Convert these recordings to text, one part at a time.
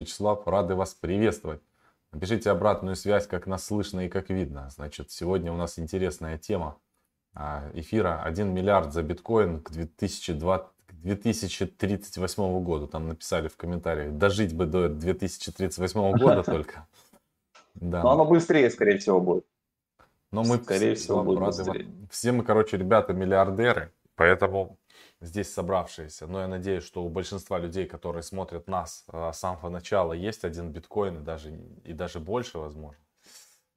Вячеслав, рады вас приветствовать. Напишите обратную связь, как нас слышно и как видно. Значит, сегодня у нас интересная тема а, эфира 1 миллиард за биткоин к 2020, 2038 году. Там написали в комментариях, дожить бы до 2038 года только. Да. Но оно быстрее, скорее всего, будет. Но мы скорее всего будет быстрее. Все мы, короче, ребята миллиардеры, поэтому здесь собравшиеся. Но я надеюсь, что у большинства людей, которые смотрят нас а, с самого начала, есть один биткоин и даже, и даже больше, возможно.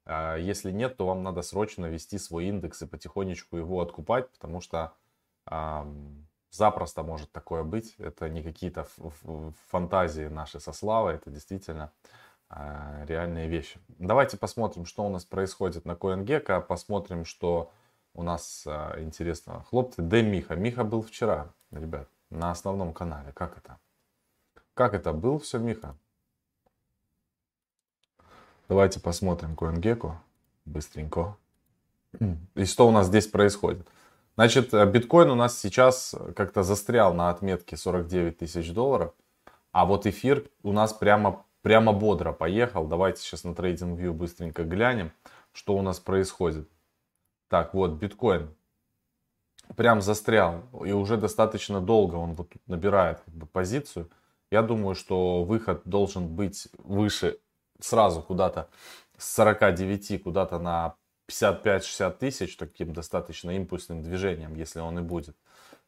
А если нет, то вам надо срочно ввести свой индекс и потихонечку его откупать, потому что запросто может такое быть. Это не какие-то фантазии наши со Славой, это действительно а, реальные вещи. Давайте посмотрим, что у нас происходит на CoinGecko, посмотрим, что у нас а, интересно. Хлопцы, де Миха. Миха был вчера, ребят, на основном канале. Как это? Как это был все, Миха? Давайте посмотрим CoinGecko быстренько. И что у нас здесь происходит? Значит, э, биткоин у нас сейчас как-то застрял на отметке 49 тысяч долларов. А вот эфир у нас прямо, прямо бодро поехал. Давайте сейчас на TradingView быстренько глянем, что у нас происходит. Так, вот, биткоин прям застрял. И уже достаточно долго он вот тут набирает как бы, позицию. Я думаю, что выход должен быть выше сразу куда-то с 49 куда-то на 55-60 тысяч таким достаточно импульсным движением, если он и будет.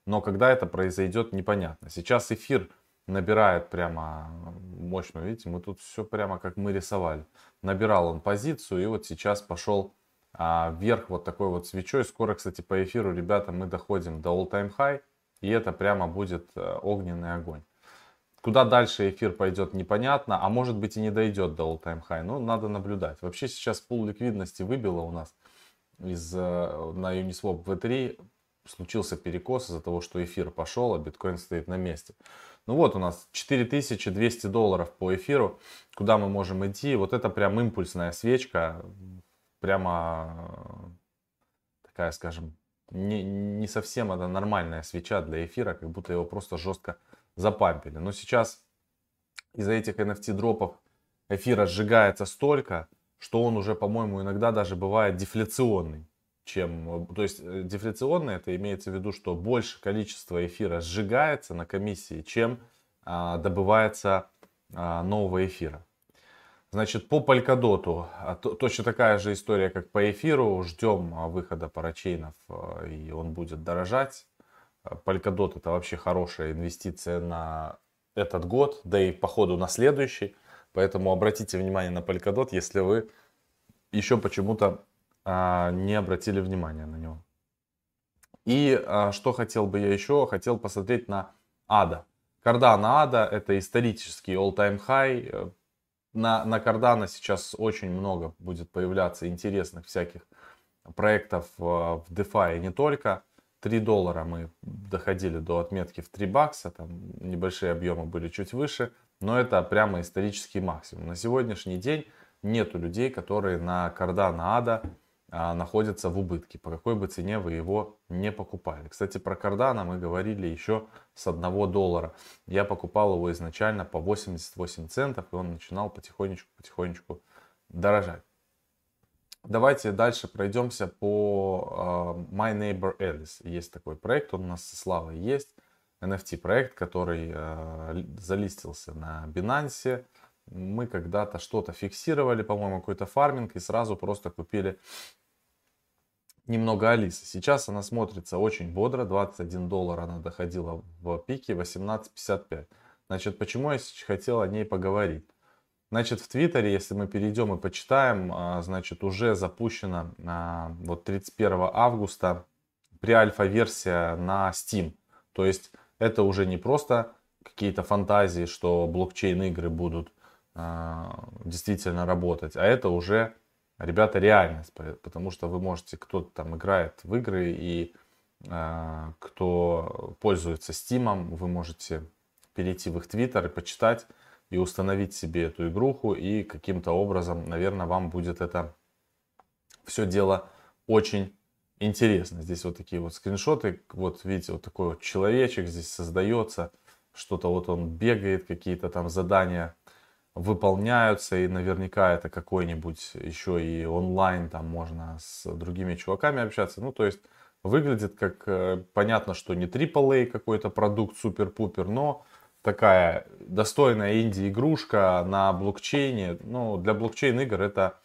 Но когда это произойдет, непонятно. Сейчас эфир набирает прямо мощную, видите, мы тут все прямо как мы рисовали. Набирал он позицию и вот сейчас пошел а, вверх вот такой вот свечой. Скоро, кстати, по эфиру, ребята, мы доходим до all-time high. И это прямо будет э, огненный огонь. Куда дальше эфир пойдет, непонятно. А может быть и не дойдет до all-time high. Ну, надо наблюдать. Вообще сейчас пул ликвидности выбило у нас из, э, на Uniswap V3. Случился перекос из-за того, что эфир пошел, а биткоин стоит на месте. Ну вот у нас 4200 долларов по эфиру. Куда мы можем идти? Вот это прям импульсная свечка прямо такая, скажем, не, не совсем это нормальная свеча для эфира, как будто его просто жестко запампили. Но сейчас из-за этих NFT дропов эфира сжигается столько, что он уже, по-моему, иногда даже бывает дефляционный. Чем, то есть э, дефляционный это имеется в виду, что больше количество эфира сжигается на комиссии, чем а, добывается а, нового эфира. Значит, по Polkadot а, точно такая же история, как по эфиру. Ждем а, выхода парачейнов, а, и он будет дорожать. Polkadot это вообще хорошая инвестиция на этот год, да и по ходу на следующий. Поэтому обратите внимание на Polkadot, если вы еще почему-то не обратили внимания на него. И что хотел бы я еще? Хотел посмотреть на ADA. Cardano ADA это исторический all-time high на, на Cardano сейчас очень много будет появляться интересных всяких проектов э, в DeFi и не только. 3 доллара мы доходили до отметки в 3 бакса, там небольшие объемы были чуть выше, но это прямо исторический максимум. На сегодняшний день нету людей, которые на Cardano ADA а, находится в убытке, по какой бы цене вы его не покупали. Кстати, про Cardano мы говорили еще с 1 доллара. Я покупал его изначально по 88 центов, и он начинал потихонечку-потихонечку дорожать. Давайте дальше пройдемся по uh, My Neighbor Alice. Есть такой проект, он у нас со Славой есть. NFT проект, который uh, залистился на Binance. Мы когда-то что-то фиксировали, по-моему, какой-то фарминг, и сразу просто купили немного Алисы. Сейчас она смотрится очень бодро. 21 доллар она доходила в пике, 18.55. Значит, почему я хотел о ней поговорить? Значит, в Твиттере, если мы перейдем и почитаем, а, значит, уже запущена а, вот 31 августа преальфа-версия на Steam. То есть это уже не просто какие-то фантазии, что блокчейн-игры будут а, действительно работать, а это уже ребята, реальность, потому что вы можете, кто-то там играет в игры и э, кто пользуется Steam, вы можете перейти в их Твиттер и почитать и установить себе эту игруху и каким-то образом, наверное, вам будет это все дело очень интересно. Здесь вот такие вот скриншоты, вот видите, вот такой вот человечек здесь создается, что-то вот он бегает, какие-то там задания выполняются, и наверняка это какой-нибудь еще и онлайн, там можно с другими чуваками общаться. Ну, то есть выглядит как, э, понятно, что не AAA какой-то продукт супер-пупер, но такая достойная инди-игрушка на блокчейне. Ну, для блокчейн-игр это,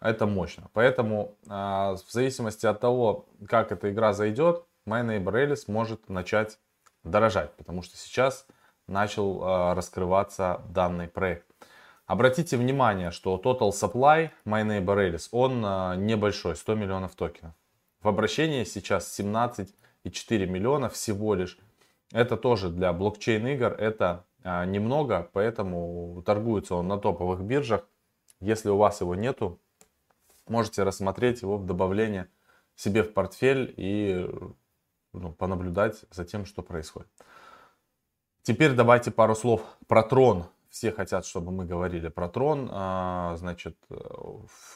это мощно. Поэтому а, в зависимости от того, как эта игра зайдет, My Neighbor Alice может начать дорожать, потому что сейчас начал а, раскрываться данный проект. Обратите внимание, что Total Supply My Neighbor он а, небольшой, 100 миллионов токенов. В обращении сейчас 17,4 миллиона всего лишь. Это тоже для блокчейн игр, это а, немного, поэтому торгуется он на топовых биржах. Если у вас его нету, можете рассмотреть его в добавление себе в портфель и ну, понаблюдать за тем, что происходит. Теперь давайте пару слов про трон. Все хотят, чтобы мы говорили про трон. А, значит,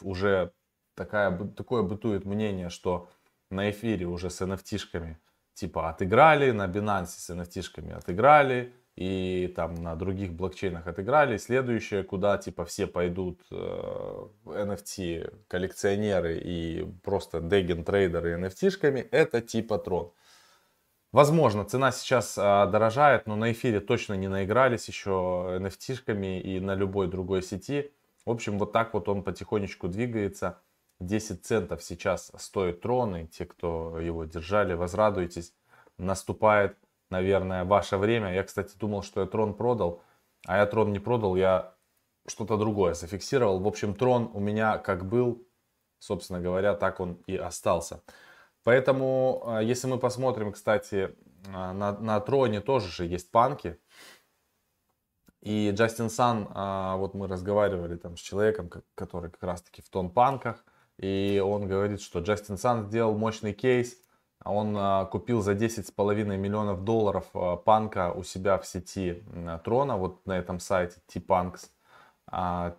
уже такая, такое бытует мнение, что на эфире уже с NFT-шками типа отыграли, на Binance с NFT-шками отыграли, и там на других блокчейнах отыграли. Следующее, куда типа все пойдут э, NFT коллекционеры и просто деген трейдеры NFT-шками, это типа трон. Возможно, цена сейчас а, дорожает, но на эфире точно не наигрались еще NFT-шками и на любой другой сети. В общем, вот так вот он потихонечку двигается. 10 центов сейчас стоит трон, и те, кто его держали, возрадуйтесь. Наступает, наверное, ваше время. Я, кстати, думал, что я трон продал, а я трон не продал, я что-то другое зафиксировал. В общем, трон у меня как был, собственно говоря, так он и остался. Поэтому, а, если мы посмотрим, кстати, а, на, на троне тоже же есть панки. И Джастин Сан, а, вот мы разговаривали там с человеком, который как раз таки в тон панках. И он говорит, что Джастин Сан сделал мощный кейс. Он купил за 10,5 миллионов долларов панка у себя в сети Трона, вот на этом сайте T-Punks.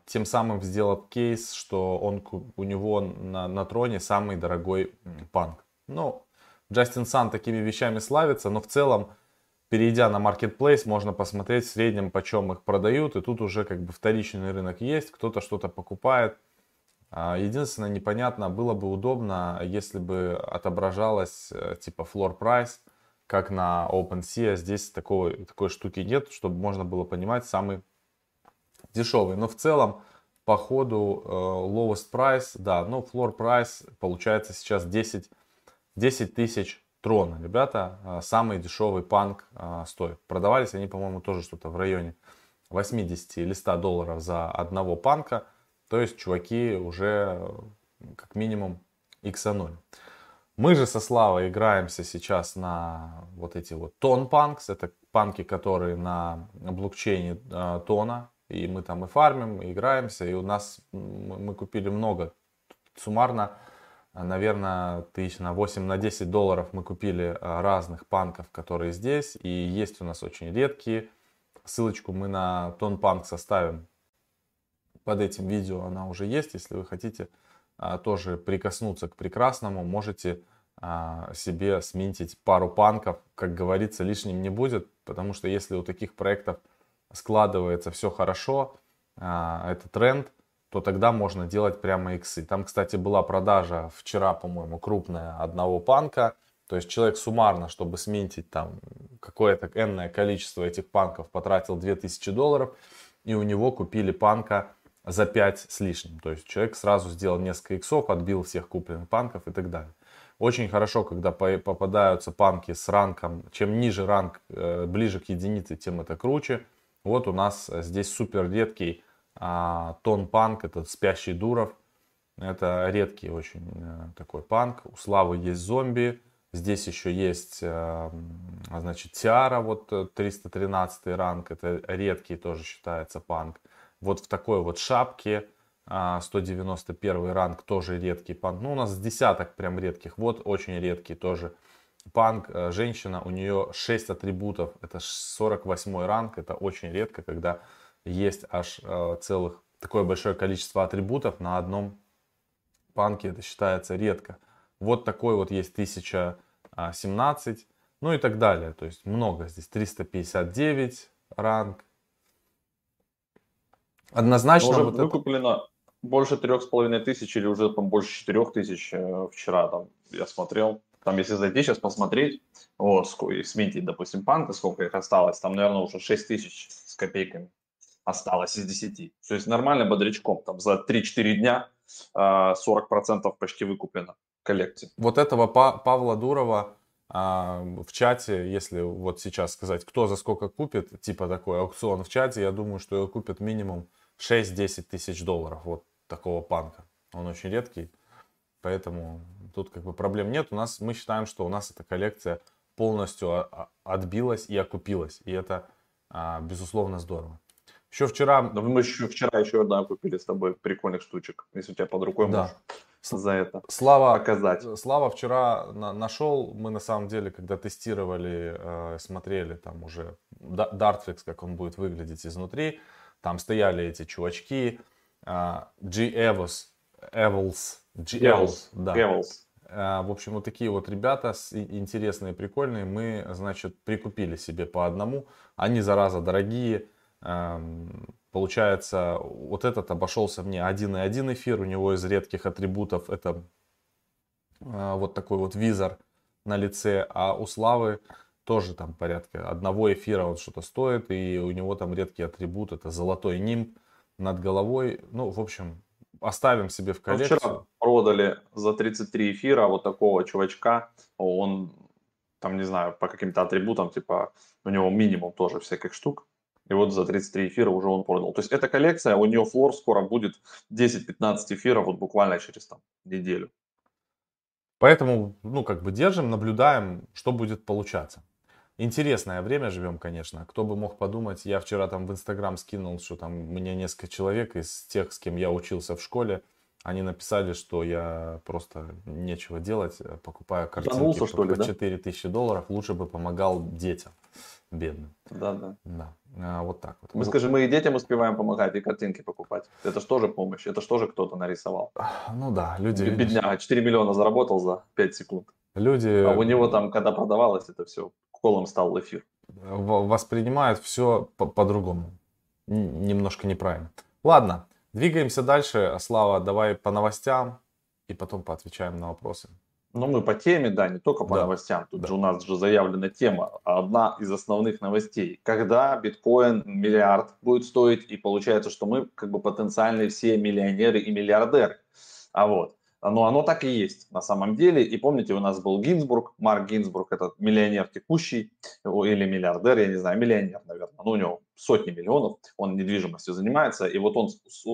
Тем самым сделал кейс, что он, у него на, на Троне самый дорогой панк. Ну, Джастин Сан такими вещами славится, но в целом, перейдя на Marketplace, можно посмотреть в среднем, почем их продают. И тут уже как бы вторичный рынок есть, кто-то что-то покупает. А, единственное, непонятно, было бы удобно, если бы отображалось э, типа floor price, как на OpenSea. Здесь такого, такой штуки нет, чтобы можно было понимать самый дешевый. Но в целом, по ходу э, lowest price, да, ну floor price получается сейчас 10 10 тысяч трона. Ребята, а, самый дешевый панк а, стоит. Продавались они, по-моему, тоже что-то в районе 80 или 100 долларов за одного панка. То есть чуваки уже как минимум x0. Мы же со Славой играемся сейчас на вот эти вот тон панкс. Это панки, которые на блокчейне э, тона. И мы там и фармим, и играемся. И у нас мы купили много. Суммарно наверное, тысяч на 8 на 10 долларов мы купили а, разных панков, которые здесь. И есть у нас очень редкие. Ссылочку мы на тон панк составим под этим видео. Она уже есть. Если вы хотите а, тоже прикоснуться к прекрасному, можете а, себе сменить пару панков. Как говорится, лишним не будет. Потому что если у таких проектов складывается все хорошо, это тренд – то тогда можно делать прямо иксы. Там, кстати, была продажа вчера, по-моему, крупная одного панка. То есть человек суммарно, чтобы сменить там какое-то энное количество этих панков, потратил 2000 долларов. И у него купили панка за 5 с лишним. То есть человек сразу сделал несколько иксов, отбил всех купленных панков и так далее. Очень хорошо, когда попадаются панки с ранком. Чем ниже ранг, э, ближе к единице, тем это круче. Вот у нас здесь супер редкий а Тон Панк, это спящий Дуров. Это редкий очень э, такой панк. У Славы есть зомби. Здесь еще есть, э, значит, Тиара, вот 313 э, ранг. Это редкий тоже считается панк. Вот в такой вот шапке 191 а, ранг тоже редкий панк. Ну, у нас десяток прям редких. Вот очень редкий тоже панк. Женщина, у нее 6 атрибутов. Это 48 ранг. Это очень редко, когда есть аж э, целых такое большое количество атрибутов на одном панке. Это считается редко. Вот такой вот есть 1017, ну и так далее. То есть много здесь. 359 ранг. Однозначно. уже вот выкуплено это... больше трех с половиной тысяч или уже там больше четырех тысяч э, вчера там я смотрел. Там, если зайти сейчас посмотреть, вот, сменить, допустим, панка, сколько их осталось, там, наверное, уже 6 тысяч с копейками осталось из 10. То есть нормально бодрячком, там, за 3-4 дня 40% а, почти выкуплено коллекции. Вот этого Павла Дурова а, в чате, если вот сейчас сказать, кто за сколько купит, типа такой аукцион в чате, я думаю, что его купят минимум 6-10 тысяч долларов вот такого панка. Он очень редкий, поэтому тут как бы проблем нет. У нас, мы считаем, что у нас эта коллекция полностью отбилась и окупилась. И это, а, безусловно, здорово. Еще вчера... Да мы еще вчера еще одна купили с тобой прикольных штучек, если у тебя под рукой да. за это Слава, показать. Слава вчера на, нашел, мы на самом деле, когда тестировали, э, смотрели там уже Dartfix, как он будет выглядеть изнутри, там стояли эти чувачки, э, G-Evos, Evils, G-Evils, да. Evils. Э, в общем, вот такие вот ребята интересные, прикольные, мы, значит, прикупили себе по одному. Они, зараза, дорогие, получается, вот этот обошелся мне 1.1 эфир, у него из редких атрибутов это э, вот такой вот визор на лице, а у Славы тоже там порядка одного эфира он что-то стоит, и у него там редкий атрибут, это золотой нимб над головой. Ну, в общем, оставим себе в ну, коллекцию. Вчера продали за 33 эфира вот такого чувачка, он там, не знаю, по каким-то атрибутам, типа, у него минимум тоже всяких штук, и вот за 33 эфира уже он продал. То есть эта коллекция, у нее флор скоро будет 10-15 эфиров, вот буквально через там неделю. Поэтому, ну, как бы держим, наблюдаем, что будет получаться. Интересное время живем, конечно. Кто бы мог подумать, я вчера там в Инстаграм скинул, что там мне несколько человек из тех, с кем я учился в школе, они написали, что я просто нечего делать, покупаю картинки Занулся, что ли, по 4 тысячи долларов, лучше бы помогал детям бедным. Да, да. Да. А, вот так вот. Мы, скажем, мы и детям успеваем помогать, и картинки покупать. Это же тоже помощь, это же тоже кто-то нарисовал. Ну да, люди... Бедняга, 4 миллиона заработал за 5 секунд. Люди... А у него там, когда продавалось это все, колом стал эфир. Воспринимают все по-другому. Немножко неправильно. Ладно, двигаемся дальше. Слава, давай по новостям и потом поотвечаем на вопросы. Ну, мы по теме, да, не только по да. новостям. Тут да. же у нас же заявлена тема. Одна из основных новостей. Когда биткоин миллиард будет стоить, и получается, что мы как бы потенциальные все миллионеры и миллиардеры. А вот но оно так и есть на самом деле. И помните, у нас был Гинзбург, Марк Гинзбург, этот миллионер текущий, или миллиардер, я не знаю, миллионер, наверное, ну, у него сотни миллионов, он недвижимостью занимается, и вот он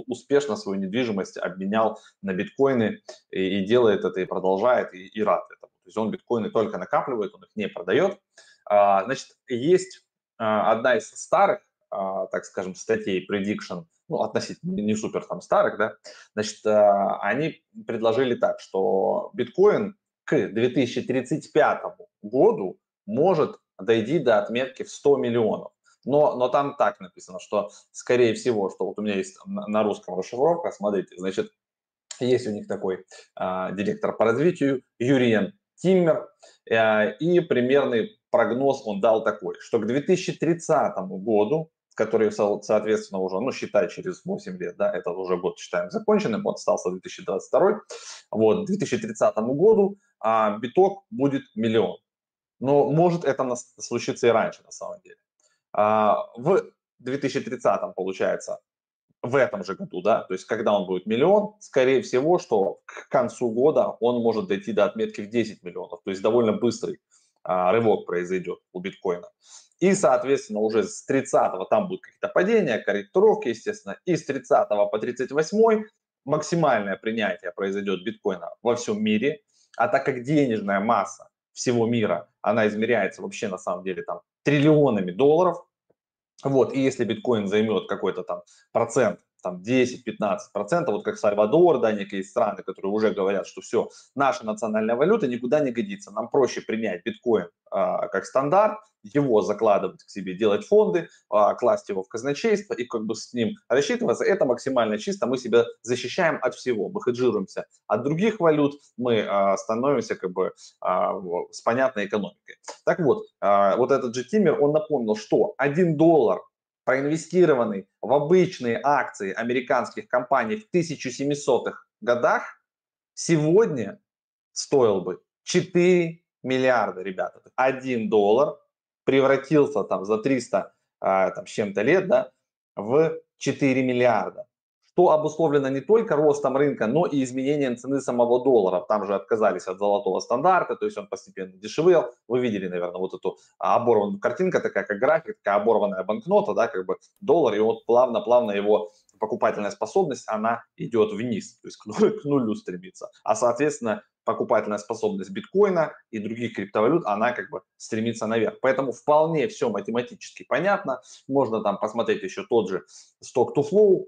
успешно свою недвижимость обменял на биткоины и, и делает это, и продолжает, и, и рад этому. То есть он биткоины только накапливает, он их не продает. А, значит, есть а, одна из старых, а, так скажем, статей prediction – ну, относительно не супер там старых, да, значит, э, они предложили так, что биткоин к 2035 году может дойти до отметки в 100 миллионов. Но, но там так написано, что скорее всего, что вот у меня есть на русском расшифровка, смотрите, значит, есть у них такой э, директор по развитию Юриен Тиммер, э, и примерный прогноз он дал такой, что к 2030 году который, соответственно, уже, ну, считай, через 8 лет, да, это уже год считаем законченным, вот остался 2022, вот, к 2030 году а, биток будет миллион. Но может это случиться и раньше, на самом деле. А, в 2030 получается, в этом же году, да, то есть когда он будет миллион, скорее всего, что к концу года он может дойти до отметки в 10 миллионов, то есть довольно быстрый а, рывок произойдет у биткоина. И, соответственно, уже с 30 там будут какие-то падения, корректировки, естественно. И с 30 по 38 максимальное принятие произойдет биткоина во всем мире. А так как денежная масса всего мира, она измеряется вообще на самом деле там триллионами долларов, вот, и если биткоин займет какой-то там процент там 10-15%, вот как Сальвадор, да, некие страны, которые уже говорят, что все, наша национальная валюта никуда не годится, нам проще принять биткоин а, как стандарт, его закладывать к себе, делать фонды, а, класть его в казначейство и как бы с ним рассчитываться, это максимально чисто, мы себя защищаем от всего, мы хеджируемся от других валют, мы а, становимся как бы а, с понятной экономикой. Так вот, а, вот этот же Тиммер, он напомнил, что 1 доллар проинвестированный в обычные акции американских компаний в 1700-х годах, сегодня стоил бы 4 миллиарда, ребята. 1 доллар превратился там за 300 а, там, с чем-то лет да, в 4 миллиарда что обусловлено не только ростом рынка, но и изменением цены самого доллара. Там же отказались от золотого стандарта, то есть он постепенно дешевел. Вы видели, наверное, вот эту оборванную картинка, такая как график, такая оборванная банкнота, да, как бы доллар, и вот плавно-плавно его покупательная способность, она идет вниз, то есть к нулю стремится. А, соответственно, покупательная способность биткоина и других криптовалют, она как бы стремится наверх. Поэтому вполне все математически понятно. Можно там посмотреть еще тот же stock to flow,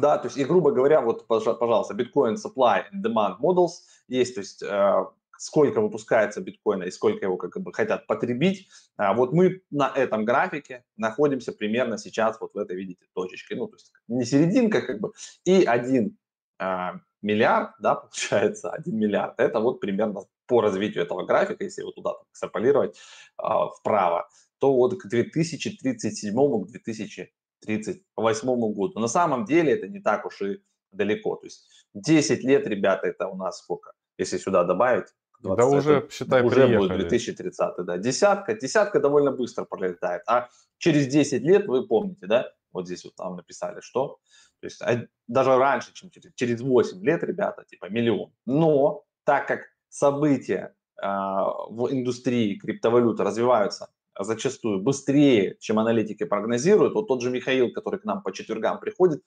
да, то есть, и грубо говоря, вот, пожалуйста, Bitcoin Supply and Demand Models есть, то есть, э, сколько выпускается биткоина и сколько его как бы хотят потребить. А вот мы на этом графике находимся примерно сейчас вот в этой, видите, точечке. Ну, то есть не серединка как бы. И один э, миллиард, да, получается, один миллиард. Это вот примерно по развитию этого графика, если его туда экстраполировать э, вправо, то вот к 2037 к 2000 1938 году. На самом деле это не так уж и далеко. То есть 10 лет, ребята, это у нас сколько? Если сюда добавить, 20, да уже, считай, уже приехали. будет 2030, да. Десятка, десятка довольно быстро пролетает. А через 10 лет, вы помните, да, вот здесь вот там написали, что, то есть а, даже раньше, чем через, через 8 лет, ребята, типа миллион. Но так как события э, в индустрии криптовалюты развиваются зачастую быстрее, чем аналитики прогнозируют. Вот тот же Михаил, который к нам по четвергам приходит,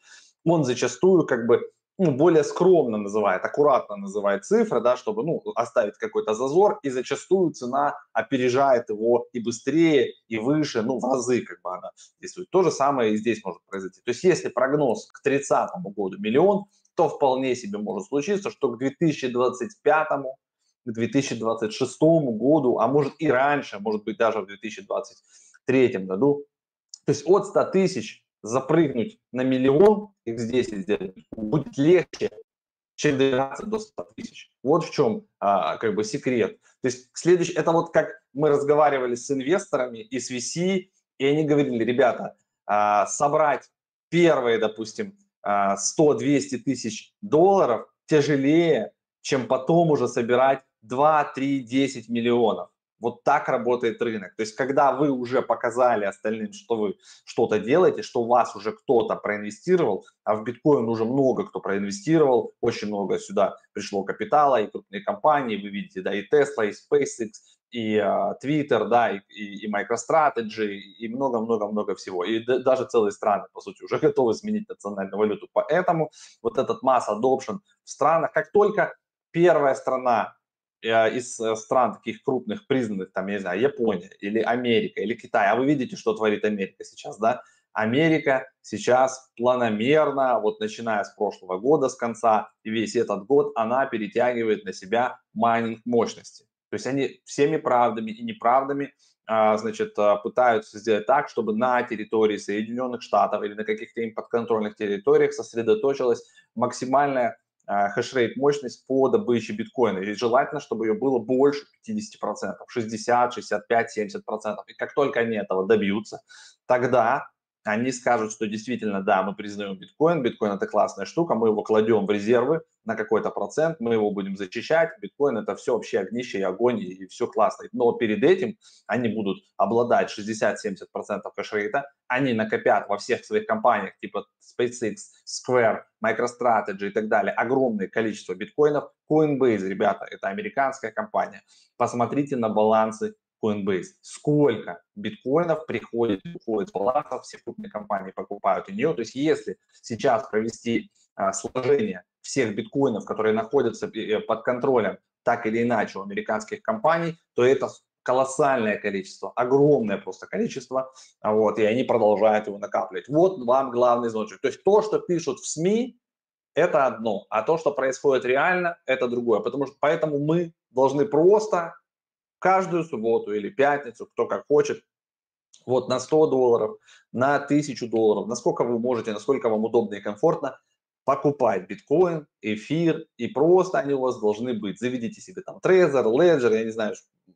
он зачастую как бы ну, более скромно называет, аккуратно называет цифры, да, чтобы ну, оставить какой-то зазор, и зачастую цена опережает его и быстрее, и выше, ну, в разы как бы она действует. То же самое и здесь может произойти. То есть если прогноз к 30 году миллион, то вполне себе может случиться, что к 2025 к 2026 году, а может и раньше, может быть даже в 2023 году. То есть от 100 тысяч запрыгнуть на миллион, их здесь сделать, будет легче, чем добираться до 100 тысяч. Вот в чем а, как бы секрет. То есть следующий, это вот как мы разговаривали с инвесторами и с VC, и они говорили, ребята, а, собрать первые, допустим, 100-200 а, тысяч долларов тяжелее, чем потом уже собирать 2, 3, 10 миллионов. Вот так работает рынок. То есть, когда вы уже показали остальным, что вы что-то делаете, что у вас уже кто-то проинвестировал, а в биткоин уже много кто проинвестировал, очень много сюда пришло капитала, и крупные компании, вы видите, да, и Tesla, и SpaceX, и uh, Twitter, да, и, и, и MicroStrategy, и много-много-много всего. И даже целые страны, по сути, уже готовы сменить национальную валюту. Поэтому вот этот mass adoption в странах, как только первая страна из э, стран таких крупных, признанных, там, я не знаю, Япония или Америка или Китай, а вы видите, что творит Америка сейчас, да? Америка сейчас планомерно, вот начиная с прошлого года, с конца, и весь этот год, она перетягивает на себя майнинг мощности. То есть они всеми правдами и неправдами а, значит, а, пытаются сделать так, чтобы на территории Соединенных Штатов или на каких-то им подконтрольных территориях сосредоточилась максимальная Э, хешрейт мощность по добыче биткоина. И желательно, чтобы ее было больше 50%, 60, 65, 70%. И как только они этого добьются, тогда они скажут, что действительно, да, мы признаем биткоин, биткоин это классная штука, мы его кладем в резервы на какой-то процент, мы его будем зачищать, биткоин это все вообще огнище и огонь, и все классно. Но перед этим они будут обладать 60-70% кэшрейта, они накопят во всех своих компаниях, типа SpaceX, Square, MicroStrategy и так далее, огромное количество биткоинов. Coinbase, ребята, это американская компания. Посмотрите на балансы Coinbase. Сколько биткоинов приходит, уходит с балансов, все крупные компании покупают у нее. То есть если сейчас провести а, сложение всех биткоинов, которые находятся э, под контролем так или иначе у американских компаний, то это колоссальное количество, огромное просто количество, вот, и они продолжают его накапливать. Вот вам главный звоночек. То есть то, что пишут в СМИ, это одно, а то, что происходит реально, это другое. Потому что поэтому мы должны просто каждую субботу или пятницу, кто как хочет, вот на 100 долларов, на 1000 долларов, насколько вы можете, насколько вам удобно и комфортно, покупать биткоин, эфир, и просто они у вас должны быть. Заведите себе там Trezor, Ledger, я не знаю,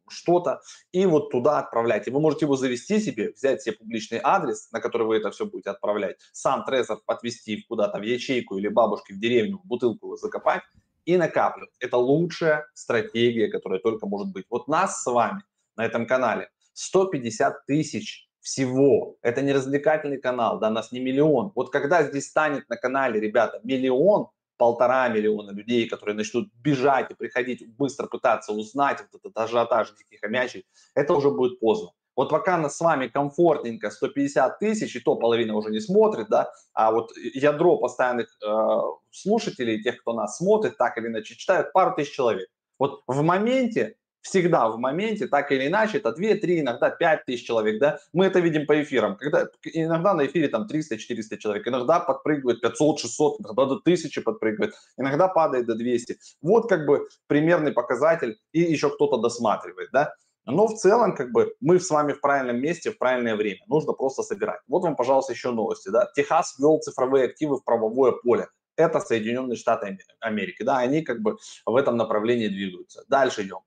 что-то, и вот туда отправляйте. Вы можете его завести себе, взять себе публичный адрес, на который вы это все будете отправлять, сам трезор отвести куда-то в ячейку или бабушке в деревню, в бутылку его закопать и накапливать. Это лучшая стратегия, которая только может быть. Вот нас с вами на этом канале 150 тысяч всего. Это не развлекательный канал, да, нас не миллион. Вот когда здесь станет на канале, ребята, миллион, полтора миллиона людей, которые начнут бежать и приходить, быстро пытаться узнать вот этот ажиотаж диких хомячий, это уже будет поздно. Вот пока нас с вами комфортненько 150 тысяч, и то половина уже не смотрит, да, а вот ядро постоянных э, слушателей, тех, кто нас смотрит, так или иначе читают, пару тысяч человек. Вот в моменте всегда в моменте, так или иначе, это 2, 3, иногда 5 тысяч человек, да, мы это видим по эфирам, когда иногда на эфире там 300-400 человек, иногда подпрыгивает 500-600, иногда до 1000 подпрыгивает, иногда падает до 200, вот как бы примерный показатель, и еще кто-то досматривает, да, но в целом, как бы, мы с вами в правильном месте, в правильное время. Нужно просто собирать. Вот вам, пожалуйста, еще новости. Да? Техас ввел цифровые активы в правовое поле. Это Соединенные Штаты Америки. Да, они как бы в этом направлении двигаются. Дальше идем.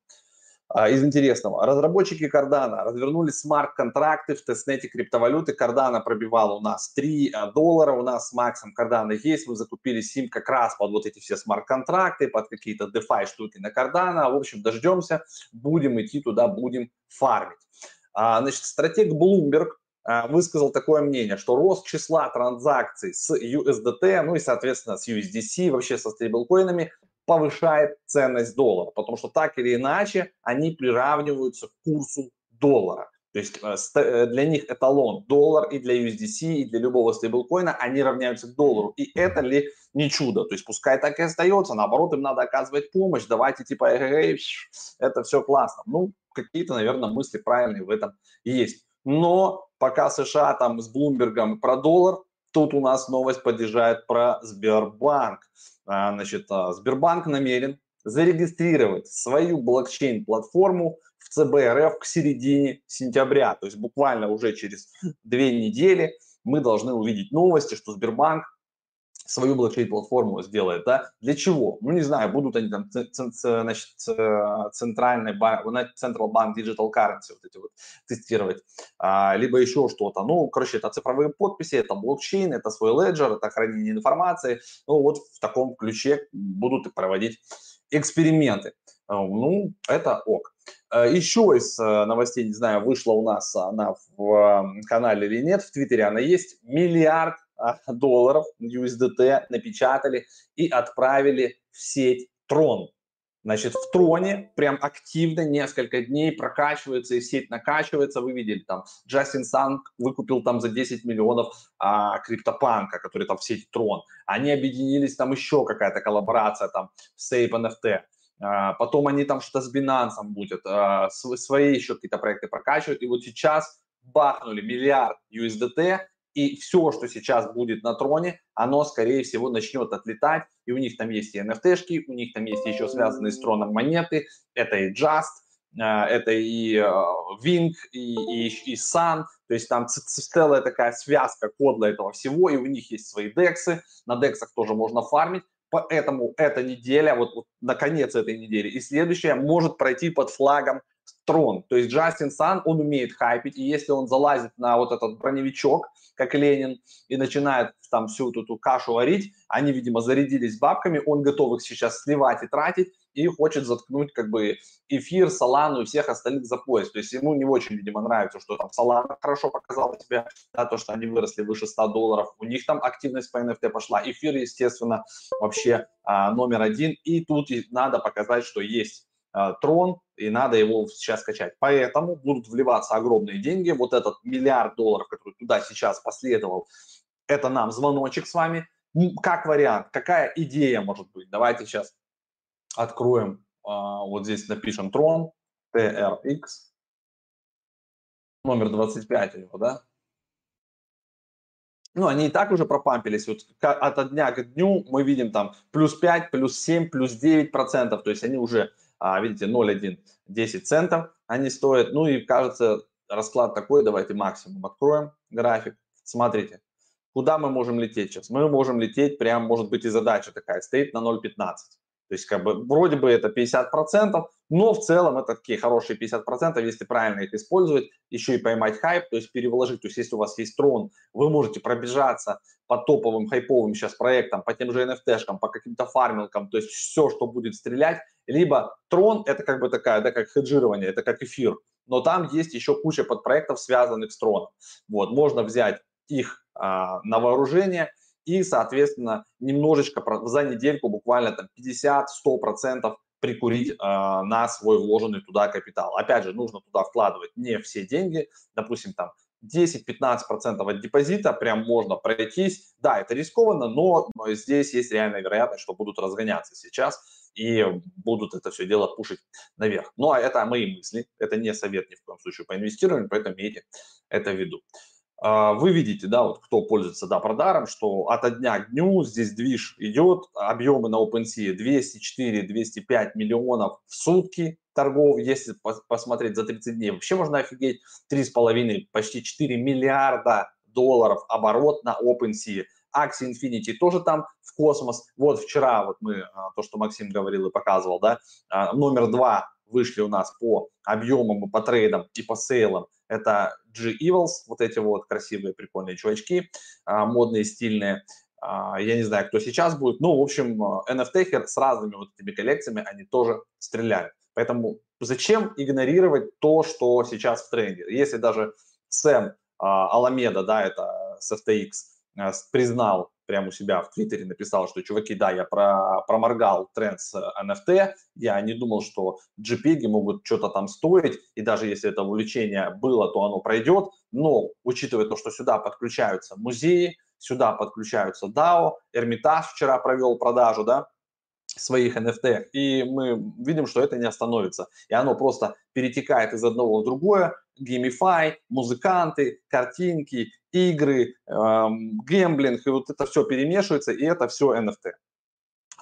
А, из интересного. Разработчики Cardano развернули смарт-контракты в тестнете криптовалюты. Cardano пробивал у нас 3 а, доллара. У нас с Максом Cardano есть. Мы закупили сим как раз под вот эти все смарт-контракты, под какие-то DeFi штуки на Cardano. В общем, дождемся. Будем идти туда, будем фармить. А, значит, стратег Bloomberg высказал такое мнение, что рост числа транзакций с USDT, ну и, соответственно, с USDC, вообще со стейблкоинами, повышает ценность доллара, потому что так или иначе они приравниваются к курсу доллара. То есть э, э, для них эталон доллар и для USDC, и для любого стейблкоина, они равняются к доллару. И это ли не чудо? То есть пускай так и остается, наоборот, им надо оказывать помощь, давайте типа, эй, это все классно. Ну, какие-то, наверное, мысли правильные в этом есть. Но пока США там с Блумбергом про доллар, тут у нас новость подъезжает про Сбербанк. А, значит, а, Сбербанк намерен зарегистрировать свою блокчейн-платформу в ЦБ РФ к середине сентября. То есть буквально уже через две недели мы должны увидеть новости, что Сбербанк свою блокчейн-платформу сделает, да, для чего? Ну, не знаю, будут они там, значит, центральный банк, Central Bank Digital Currency вот эти вот тестировать, а, либо еще что-то. Ну, короче, это цифровые подписи, это блокчейн, это свой леджер, это хранение информации. Ну, вот в таком ключе будут проводить эксперименты. А, ну, это ок. А, еще из э, новостей, не знаю, вышла у нас она в канале или нет, в Твиттере она есть, миллиард долларов USDT напечатали и отправили в сеть Трон. Значит, в Троне прям активно несколько дней прокачивается и сеть накачивается. Вы видели там, Джастин Санг выкупил там за 10 миллионов а, криптопанка, который там в сети Трон. Они объединились, там еще какая-то коллаборация там с Ape NFT. А, потом они там что-то с Binance будут, а, свои еще какие-то проекты прокачивают. И вот сейчас бахнули миллиард USDT и все, что сейчас будет на троне, оно, скорее всего, начнет отлетать. И у них там есть и NFT-шки, у них там есть еще связанные с троном монеты. Это и Just, э, это и э, Wing, и, и, и Sun. То есть там целая такая связка, код для этого всего. И у них есть свои дексы. На дексах тоже можно фармить. Поэтому эта неделя, вот, вот на конец этой недели и следующая может пройти под флагом трон. То есть Джастин Сан, он умеет хайпить, и если он залазит на вот этот броневичок, как Ленин, и начинает там всю эту, эту кашу варить, они, видимо, зарядились бабками, он готов их сейчас сливать и тратить, и хочет заткнуть как бы эфир, Солану и всех остальных за пояс. То есть ему не очень, видимо, нравится, что там Солана хорошо показала себя, да, то, что они выросли выше 100 долларов, у них там активность по NFT пошла, эфир, естественно, вообще а, номер один, и тут надо показать, что есть трон, и надо его сейчас скачать. Поэтому будут вливаться огромные деньги. Вот этот миллиард долларов, который туда сейчас последовал, это нам звоночек с вами. Как вариант, какая идея может быть? Давайте сейчас откроем, а, вот здесь напишем Трон, TRX, номер 25 у него, да? Ну, они и так уже пропампились. Вот от дня к дню мы видим там плюс 5, плюс 7, плюс 9 процентов. То есть они уже видите, 0,1, 10 центов они стоят. Ну и кажется, расклад такой, давайте максимум откроем график. Смотрите, куда мы можем лететь сейчас? Мы можем лететь, прям, может быть, и задача такая, стоит на 0,15. То есть, как бы, вроде бы это 50%, но в целом это такие хорошие 50%, если правильно их использовать, еще и поймать хайп, то есть перевложить. То есть, если у вас есть трон, вы можете пробежаться по топовым хайповым сейчас проектам, по тем же NFT-шкам, по каким-то фармилкам, то есть все, что будет стрелять. Либо трон – это как бы такая, да, как хеджирование, это как эфир. Но там есть еще куча подпроектов, связанных с троном. Вот, можно взять их а, на вооружение – и, соответственно, немножечко за недельку буквально там 50-100% прикурить э, на свой вложенный туда капитал. Опять же, нужно туда вкладывать не все деньги, допустим, там 10-15% от депозита, прям можно пройтись. Да, это рискованно, но здесь есть реальная вероятность, что будут разгоняться сейчас и будут это все дело пушить наверх. Ну, а это мои мысли, это не совет ни в коем случае по инвестированию, поэтому имейте это в виду. А, вы видите, да, вот кто пользуется, да, продаром, что от дня к дню здесь движ идет, объемы на OpenSea 204-205 миллионов в сутки торгов, если посмотреть за 30 дней, вообще можно офигеть, 3,5, почти 4 миллиарда долларов оборот на OpenSea. Axie Infinity тоже там в космос. Вот вчера, вот мы, а, то, что Максим говорил и показывал, да, а, номер два вышли у нас по объемам, по трейдам и по сейлам. Это G-Evils, вот эти вот красивые, прикольные чувачки, а, модные, стильные. А, я не знаю, кто сейчас будет. Ну, в общем, NFT с разными вот этими коллекциями, они тоже стреляют. Поэтому зачем игнорировать то, что сейчас в тренде? Если даже Сэм Аламеда, да, это с FTX, признал прямо у себя в Твиттере, написал, что, чуваки, да, я про, проморгал тренд с NFT, я не думал, что JPEG могут что-то там стоить, и даже если это увлечение было, то оно пройдет, но учитывая то, что сюда подключаются музеи, сюда подключаются DAO, Эрмитаж вчера провел продажу, да, своих NFT, и мы видим, что это не остановится, и оно просто перетекает из одного в другое, геймифай, музыканты, картинки, игры, гемблинг, и вот это все перемешивается, и это все NFT.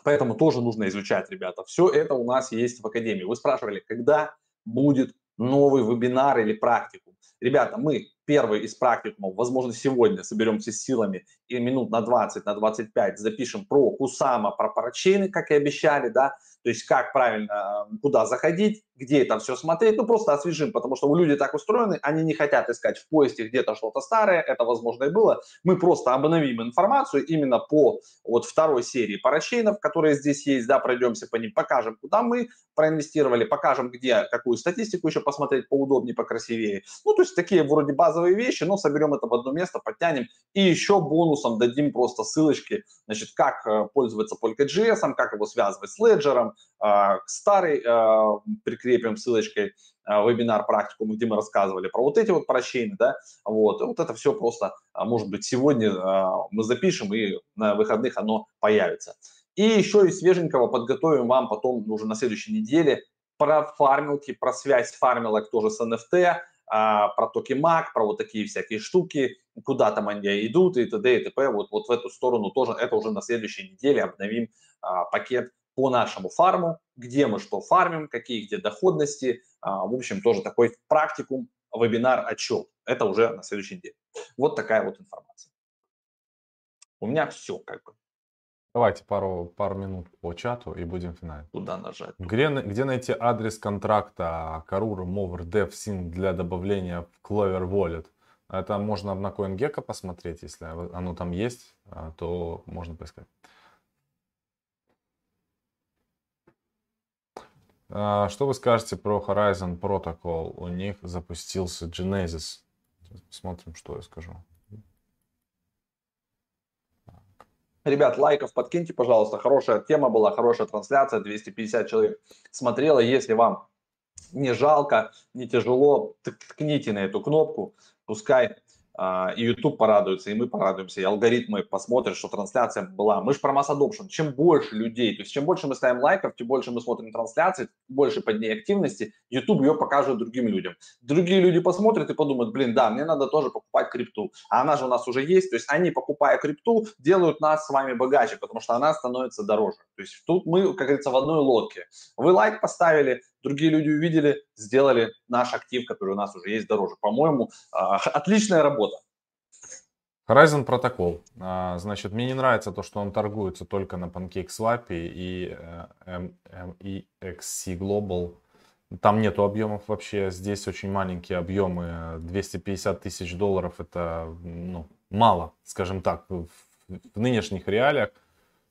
Поэтому тоже нужно изучать, ребята. Все это у нас есть в Академии. Вы спрашивали, когда будет новый вебинар или практикум. Ребята, мы первый из практикумов, возможно, сегодня соберемся с силами и минут на 20, на 25 запишем про Кусама, про парачейны, как и обещали, да, то есть как правильно, э, куда заходить, где это все смотреть, ну просто освежим, потому что люди так устроены, они не хотят искать в поиске где-то что-то старое, это возможно и было, мы просто обновим информацию именно по вот второй серии парачейнов, которые здесь есть, да, пройдемся по ним, покажем, куда мы проинвестировали, покажем, где, какую статистику еще посмотреть поудобнее, покрасивее, ну то есть такие вроде базовые вещи, но соберем это в одно место, подтянем и еще бонусом дадим просто ссылочки, значит, как э, пользоваться Polka.js, как его связывать с Ledger, а, старый а, прикрепим ссылочкой а, вебинар практикум, где мы рассказывали про вот эти вот прощения, да, вот, и вот это все просто, может быть, сегодня мы запишем, и на выходных оно появится. И еще из свеженького подготовим вам потом уже на следующей неделе про фармилки, про связь фармилок тоже с NFT, про токи Mac, про вот такие всякие штуки, куда там они идут и т.д. и т.п. Вот, вот в эту сторону тоже, это уже на следующей неделе обновим пакет по нашему фарму, где мы что фармим, какие где доходности. А, в общем, тоже такой практикум, вебинар, отчет. Это уже на следующий день. Вот такая вот информация. У меня все как бы. Давайте пару, пару минут по чату и будем финалить. Куда нажать? Где, где найти адрес контракта Karura Mover Dev Sync для добавления в Clover Wallet? Это можно на CoinGecko посмотреть, если оно там есть, а, то можно поискать. Что вы скажете про Horizon Protocol? У них запустился Genesis. Смотрим, что я скажу. Ребят, лайков подкиньте, пожалуйста. Хорошая тема была, хорошая трансляция. 250 человек смотрело. Если вам не жалко, не тяжело, ткните на эту кнопку. Пускай а, и YouTube порадуется, и мы порадуемся, и алгоритмы посмотрят, что трансляция была. Мы же про масс adoption. Чем больше людей, то есть чем больше мы ставим лайков, тем больше мы смотрим трансляции, больше под ней активности, YouTube ее покажет другим людям. Другие люди посмотрят и подумают, блин, да, мне надо тоже покупать крипту. А она же у нас уже есть. То есть они, покупая крипту, делают нас с вами богаче, потому что она становится дороже. То есть тут мы, как говорится, в одной лодке. Вы лайк поставили, другие люди увидели, сделали наш актив, который у нас уже есть дороже. По-моему, а, отличная работа. Horizon протокол. А, значит, мне не нравится то, что он торгуется только на PancakeSwap и, э, и XC Global. Там нету объемов вообще. Здесь очень маленькие объемы. 250 тысяч долларов это ну, мало, скажем так, в, в нынешних реалиях.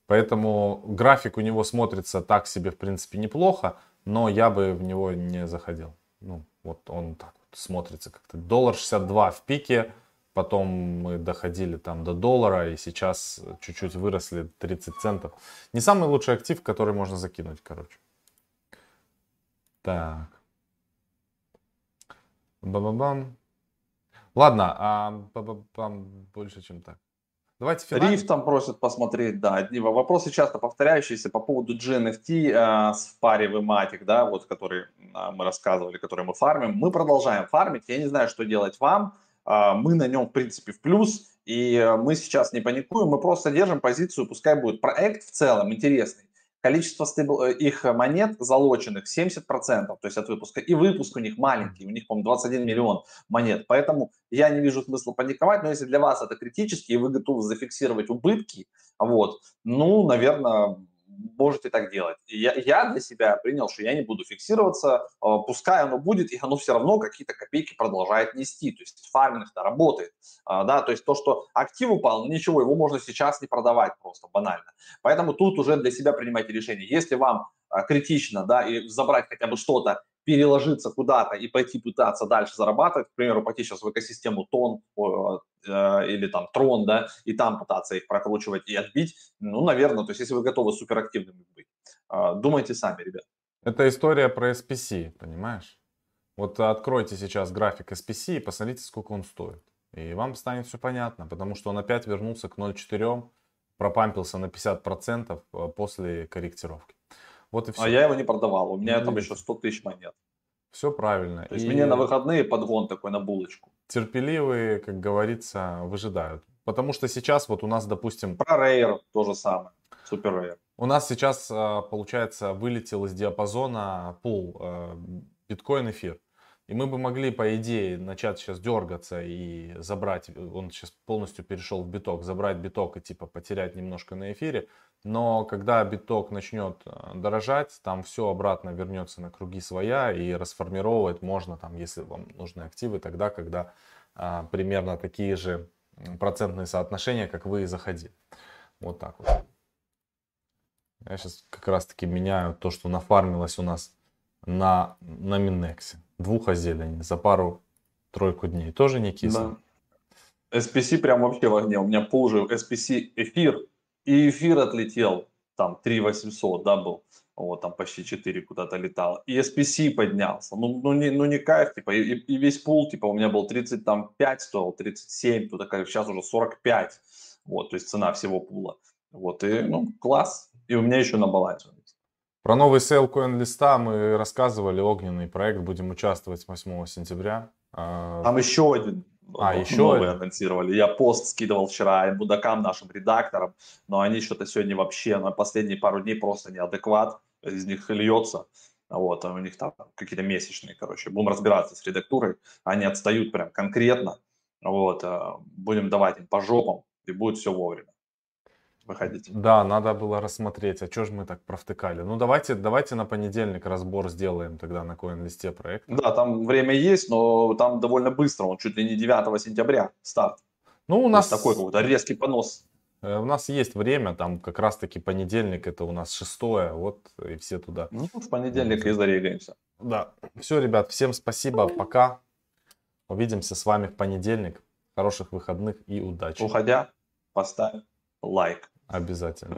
Поэтому график у него смотрится так себе, в принципе, неплохо, но я бы в него не заходил. Ну, вот он так вот смотрится как-то. Доллар 62 в пике, потом мы доходили там до доллара, и сейчас чуть-чуть выросли 30 центов. Не самый лучший актив, который можно закинуть, короче. Так. Ба-ба-бам. Ладно, а ба-ба-бам больше, чем так. Давайте финал. Риф там просят посмотреть, да. Вопросы часто повторяющиеся по поводу GNFT э, с паре Vmatic, да, вот, который э, мы рассказывали, который мы фармим. Мы продолжаем фармить. Я не знаю, что делать вам. Э, мы на нем, в принципе, в плюс. И э, мы сейчас не паникуем, мы просто держим позицию, пускай будет проект в целом интересный количество стейбл, э, их монет залоченных 70%, то есть от выпуска, и выпуск у них маленький, у них, по-моему, 21 миллион монет, поэтому я не вижу смысла паниковать, но если для вас это критически, и вы готовы зафиксировать убытки, вот, ну, наверное, можете так делать. Я, я для себя принял, что я не буду фиксироваться, а, пускай оно будет, и оно все равно какие-то копейки продолжает нести, то есть фарминг-то работает, а, да, то есть то, что актив упал, ну ничего, его можно сейчас не продавать просто банально. Поэтому тут уже для себя принимайте решение. Если вам а, критично, да, и забрать хотя бы что-то переложиться куда-то и пойти пытаться дальше зарабатывать, к примеру, пойти сейчас в экосистему Тон э, или там Трон, да, и там пытаться их прокручивать и отбить, ну, наверное, то есть если вы готовы суперактивными быть, э, думайте сами, ребят. Это история про SPC, понимаешь? Вот откройте сейчас график SPC и посмотрите, сколько он стоит. И вам станет все понятно, потому что он опять вернулся к 0.4, пропампился на 50% э, после корректировки. Вот и все. А я его не продавал, у меня ну, там еще 100 тысяч монет. Все правильно. То есть и... мне на выходные подгон такой на булочку. Терпеливые, как говорится, выжидают. Потому что сейчас вот у нас, допустим... Про Рейер то же самое. Супер Рейер. У нас сейчас, а, получается, вылетел из диапазона пул а, биткоин-эфир. И мы бы могли, по идее, начать сейчас дергаться и забрать, он сейчас полностью перешел в биток, забрать биток и типа потерять немножко на эфире. Но когда биток начнет э, дорожать, там все обратно вернется на круги своя и расформировать можно, там, если вам нужны активы, тогда, когда а, примерно такие же процентные соотношения, как вы и заходили. Вот так вот. Я сейчас как раз таки меняю то, что нафармилось у нас на, на Минексе. Двух озелени за пару-тройку дней. Тоже не кисло. Да. SPC прям вообще в огне. У меня позже SPC эфир, и эфир отлетел, там 3800, да, был. Вот, там почти 4 куда-то летал. И SPC поднялся. Ну, ну, не, ну не кайф, типа, и, и весь пул, типа, у меня был 35 стоил, 37, тут такая, сейчас уже 45. Вот, то есть цена всего пула. Вот, и, ну, класс. И у меня еще на балансе. Про новый sale листа мы рассказывали, огненный проект, будем участвовать 8 сентября. А, Там еще один а, еще новый один. анонсировали. Я пост скидывал вчера мудакам, нашим редакторам, но они что-то сегодня вообще на последние пару дней просто неадекват, из них льется. Вот, а у них там какие-то месячные, короче. Будем разбираться с редактурой. Они отстают прям конкретно. Вот, а, будем давать им по жопам, и будет все вовремя выходить. Да, надо было рассмотреть, а что же мы так провтыкали. Ну давайте, давайте на понедельник разбор сделаем тогда на коин-листе проект. Да, там время есть, но там довольно быстро, он чуть ли не 9 сентября старт. Ну у нас... Такой какой-то резкий понос. Э, у нас есть время, там как раз-таки понедельник, это у нас шестое, вот и все туда. Ну, в понедельник и зарегаемся. Да. Все, ребят, всем спасибо, пока. Увидимся с вами в понедельник. Хороших выходных и удачи. Уходя, поставь лайк. Обязательно.